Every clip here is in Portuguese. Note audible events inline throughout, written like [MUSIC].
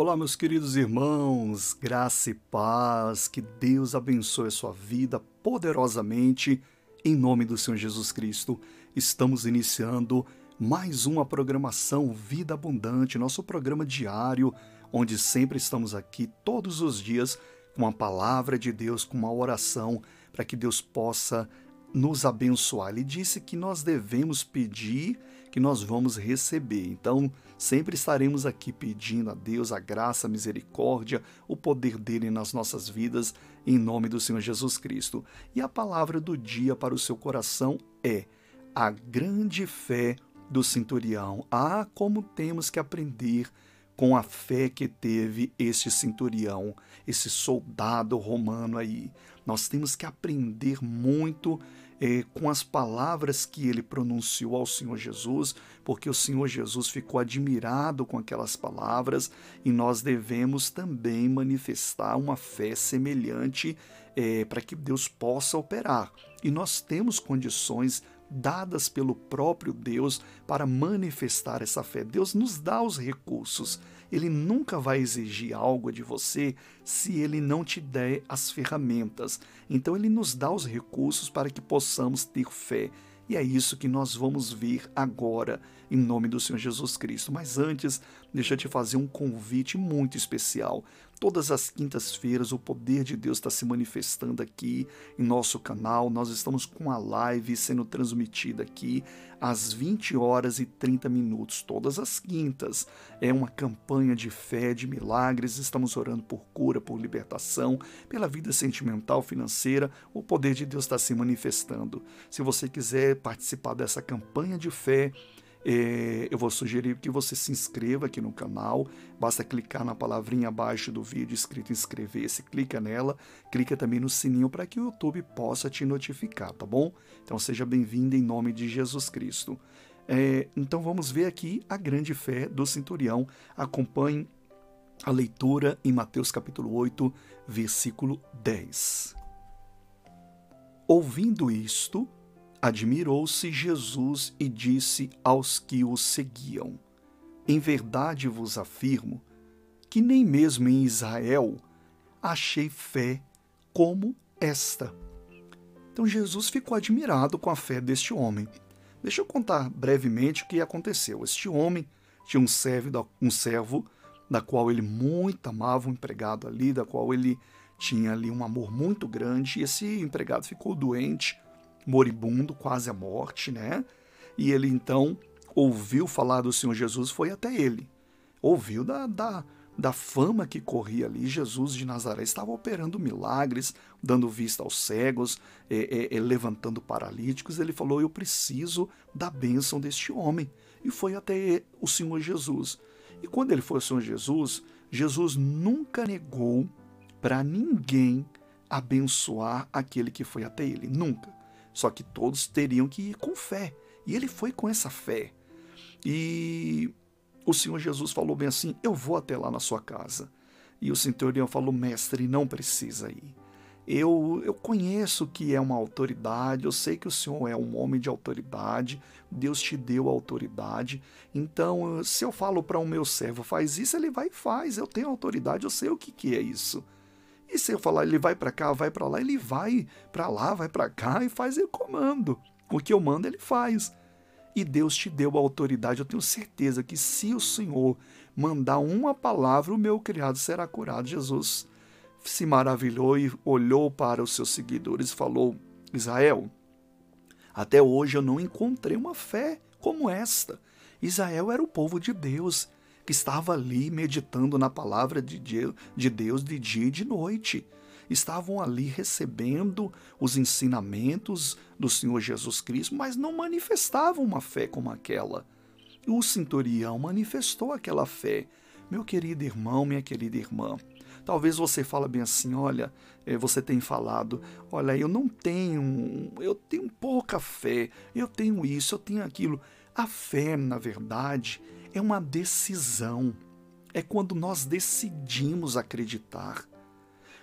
Olá, meus queridos irmãos, graça e paz, que Deus abençoe a sua vida poderosamente, em nome do Senhor Jesus Cristo. Estamos iniciando mais uma programação Vida Abundante, nosso programa diário, onde sempre estamos aqui todos os dias com a palavra de Deus, com uma oração, para que Deus possa nos abençoar. Ele disse que nós devemos pedir, que nós vamos receber. Então, sempre estaremos aqui pedindo a Deus a graça, a misericórdia, o poder dele nas nossas vidas, em nome do Senhor Jesus Cristo. E a palavra do dia para o seu coração é a grande fé do centurião. Ah, como temos que aprender com a fé que teve este centurião, esse soldado romano aí. Nós temos que aprender muito é, com as palavras que ele pronunciou ao Senhor Jesus, porque o Senhor Jesus ficou admirado com aquelas palavras e nós devemos também manifestar uma fé semelhante é, para que Deus possa operar. E nós temos condições dadas pelo próprio Deus para manifestar essa fé. Deus nos dá os recursos. Ele nunca vai exigir algo de você se ele não te der as ferramentas. Então ele nos dá os recursos para que possamos ter fé. E é isso que nós vamos ver agora, em nome do Senhor Jesus Cristo. Mas antes, deixa eu te fazer um convite muito especial. Todas as quintas-feiras o poder de Deus está se manifestando aqui em nosso canal. Nós estamos com a live sendo transmitida aqui às 20 horas e 30 minutos, todas as quintas. É uma campanha de fé, de milagres. Estamos orando por cura, por libertação, pela vida sentimental, financeira. O poder de Deus está se manifestando. Se você quiser participar dessa campanha de fé, eu vou sugerir que você se inscreva aqui no canal. Basta clicar na palavrinha abaixo do vídeo escrito inscrever-se, clica nela, clica também no sininho para que o YouTube possa te notificar, tá bom? Então seja bem-vindo em nome de Jesus Cristo. É, então vamos ver aqui a grande fé do centurião. Acompanhe a leitura em Mateus capítulo 8, versículo 10. Ouvindo isto, Admirou-se Jesus e disse aos que o seguiam: Em verdade vos afirmo que nem mesmo em Israel achei fé como esta. Então Jesus ficou admirado com a fé deste homem. Deixa eu contar brevemente o que aconteceu. Este homem tinha um servo, um servo da qual ele muito amava, um empregado ali, da qual ele tinha ali um amor muito grande, e esse empregado ficou doente moribundo, quase à morte, né? E ele então ouviu falar do Senhor Jesus, foi até ele. Ouviu da, da, da fama que corria ali. Jesus de Nazaré estava operando milagres, dando vista aos cegos, é, é, é, levantando paralíticos. Ele falou: Eu preciso da bênção deste homem. E foi até o Senhor Jesus. E quando ele foi ao Senhor Jesus, Jesus nunca negou para ninguém abençoar aquele que foi até ele. Nunca. Só que todos teriam que ir com fé. E ele foi com essa fé. E o Senhor Jesus falou bem assim: Eu vou até lá na sua casa. E o centurião falou: Mestre, não precisa ir. Eu, eu conheço que é uma autoridade, eu sei que o Senhor é um homem de autoridade, Deus te deu autoridade. Então, se eu falo para o meu servo, faz isso, ele vai e faz. Eu tenho autoridade, eu sei o que, que é isso. E se eu falar, ele vai para cá, vai para lá, ele vai para lá, vai para cá e faz o comando. O que eu mando, ele faz. E Deus te deu a autoridade. Eu tenho certeza que se o Senhor mandar uma palavra, o meu criado será curado. Jesus se maravilhou e olhou para os seus seguidores e falou: Israel, até hoje eu não encontrei uma fé como esta. Israel era o povo de Deus que estava ali meditando na palavra de Deus de dia e de noite. Estavam ali recebendo os ensinamentos do Senhor Jesus Cristo, mas não manifestavam uma fé como aquela. O centurião manifestou aquela fé. Meu querido irmão, minha querida irmã, talvez você fale bem assim, olha, eh, você tem falado, olha, eu não tenho, eu tenho pouca fé, eu tenho isso, eu tenho aquilo. A fé, na verdade, é uma decisão. É quando nós decidimos acreditar.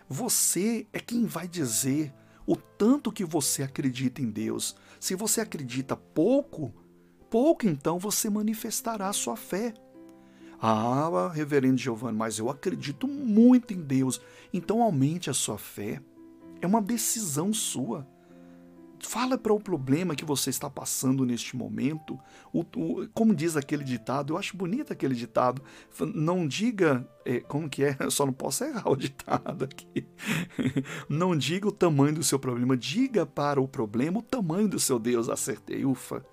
Você é quem vai dizer o tanto que você acredita em Deus. Se você acredita pouco, pouco então você manifestará a sua fé. Ah, reverendo Giovanni, mas eu acredito muito em Deus. Então aumente a sua fé. É uma decisão sua. Fala para o problema que você está passando neste momento. O, o, como diz aquele ditado, eu acho bonito aquele ditado. Não diga. É, como que é? [LAUGHS] Eu só não posso errar o ditado aqui. [LAUGHS] Não diga o tamanho do seu problema. Diga para o problema o tamanho do seu Deus. Acertei, ufa.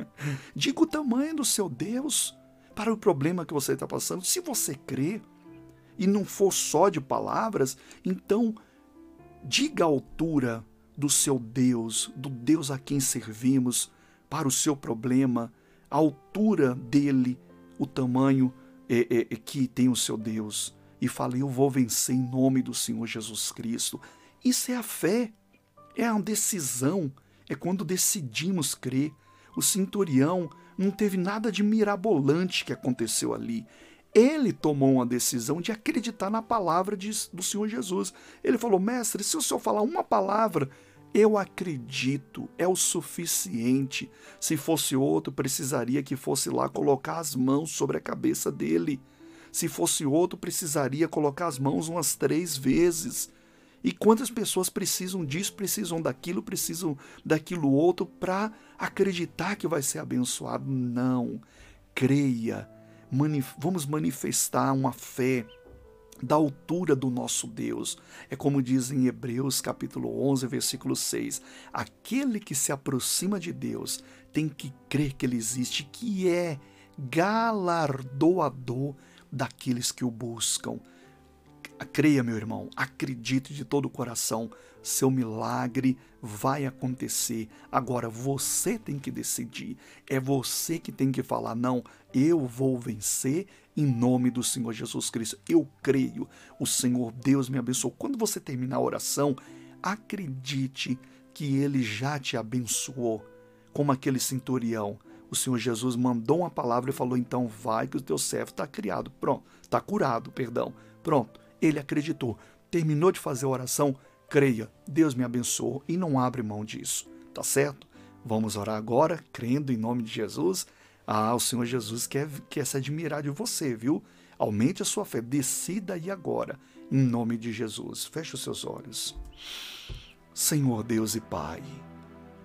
[LAUGHS] Diga o tamanho do seu Deus para o problema que você está passando. Se você crê e não for só de palavras, então diga a altura do seu Deus, do Deus a quem servimos, para o seu problema, a altura dele, o tamanho é, é, é, que tem o seu Deus. E falei, eu vou vencer em nome do Senhor Jesus Cristo. Isso é a fé, é a decisão, é quando decidimos crer. O centurião não teve nada de mirabolante que aconteceu ali. Ele tomou uma decisão de acreditar na palavra de, do Senhor Jesus. Ele falou: Mestre, se o senhor falar uma palavra, eu acredito, é o suficiente. Se fosse outro, precisaria que fosse lá colocar as mãos sobre a cabeça dele. Se fosse outro, precisaria colocar as mãos umas três vezes. E quantas pessoas precisam disso, precisam daquilo, precisam daquilo outro para acreditar que vai ser abençoado? Não. Creia. Manif vamos manifestar uma fé da altura do nosso Deus. É como diz em Hebreus capítulo 11, versículo 6. Aquele que se aproxima de Deus tem que crer que ele existe, que é galardoador daqueles que o buscam. Creia, meu irmão, acredite de todo o coração, seu milagre vai acontecer. Agora você tem que decidir, é você que tem que falar: não, eu vou vencer em nome do Senhor Jesus Cristo. Eu creio, o Senhor Deus me abençoou. Quando você terminar a oração, acredite que ele já te abençoou, como aquele centurião. O Senhor Jesus mandou uma palavra e falou: então vai que o teu servo está criado. Pronto, está curado, perdão. Pronto ele acreditou. Terminou de fazer a oração, creia, Deus me abençoou e não abre mão disso. Tá certo? Vamos orar agora, crendo em nome de Jesus. Ah, o Senhor Jesus quer, quer se admirar de você, viu? Aumente a sua fé, decida aí agora, em nome de Jesus. Feche os seus olhos. Senhor Deus e Pai,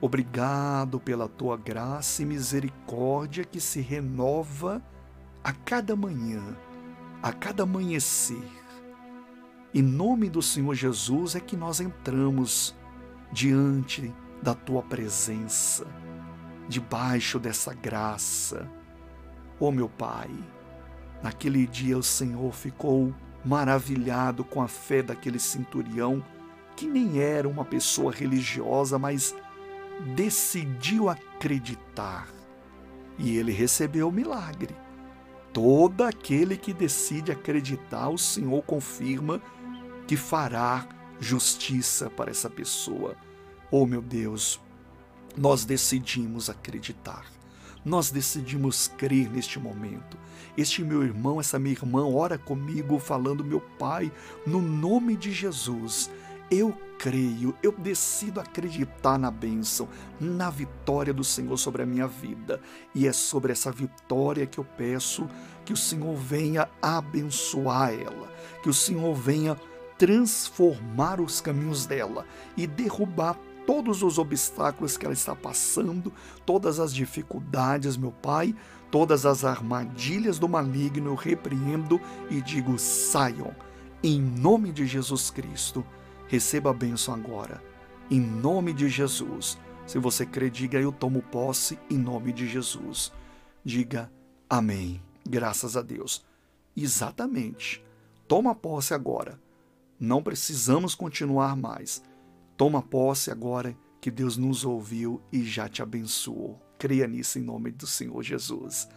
obrigado pela tua graça e misericórdia que se renova a cada manhã, a cada amanhecer. Em nome do Senhor Jesus é que nós entramos diante da tua presença, debaixo dessa graça. Oh, meu Pai, naquele dia o Senhor ficou maravilhado com a fé daquele centurião, que nem era uma pessoa religiosa, mas decidiu acreditar. E ele recebeu o milagre. Todo aquele que decide acreditar, o Senhor confirma que fará justiça para essa pessoa. Oh, meu Deus, nós decidimos acreditar. Nós decidimos crer neste momento. Este meu irmão, essa minha irmã, ora comigo, falando, meu Pai, no nome de Jesus, eu creio, eu decido acreditar na bênção, na vitória do Senhor sobre a minha vida. E é sobre essa vitória que eu peço que o Senhor venha abençoar ela, que o Senhor venha transformar os caminhos dela e derrubar todos os obstáculos que ela está passando, todas as dificuldades, meu Pai, todas as armadilhas do maligno, eu repreendo e digo: saiam, em nome de Jesus Cristo. Receba a bênção agora, em nome de Jesus. Se você crê, diga: Eu tomo posse em nome de Jesus. Diga Amém. Graças a Deus. Exatamente. Toma posse agora não precisamos continuar mais. Toma posse agora que Deus nos ouviu e já te abençoou. Creia nisso em nome do Senhor Jesus.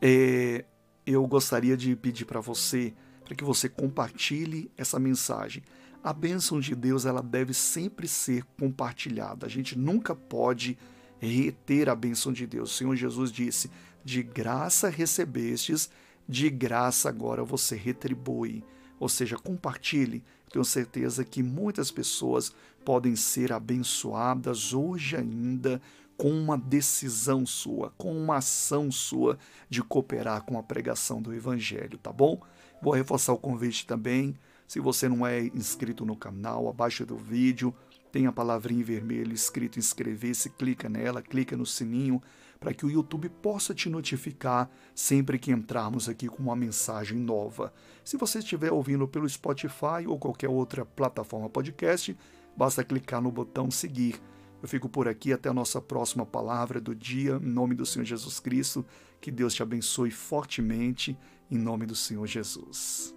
É, eu gostaria de pedir para você, para que você compartilhe essa mensagem. A bênção de Deus ela deve sempre ser compartilhada. A gente nunca pode reter a bênção de Deus. O Senhor Jesus disse: De graça recebestes, de graça agora você retribui. Ou seja, compartilhe. Tenho certeza que muitas pessoas podem ser abençoadas hoje ainda com uma decisão sua, com uma ação sua de cooperar com a pregação do Evangelho, tá bom? Vou reforçar o convite também. Se você não é inscrito no canal, abaixo do vídeo tem a palavrinha em vermelho escrito inscrever-se, clica nela, clica no sininho para que o YouTube possa te notificar sempre que entrarmos aqui com uma mensagem nova. Se você estiver ouvindo pelo Spotify ou qualquer outra plataforma podcast, basta clicar no botão seguir. Eu fico por aqui até a nossa próxima palavra do dia, em nome do Senhor Jesus Cristo. Que Deus te abençoe fortemente, em nome do Senhor Jesus.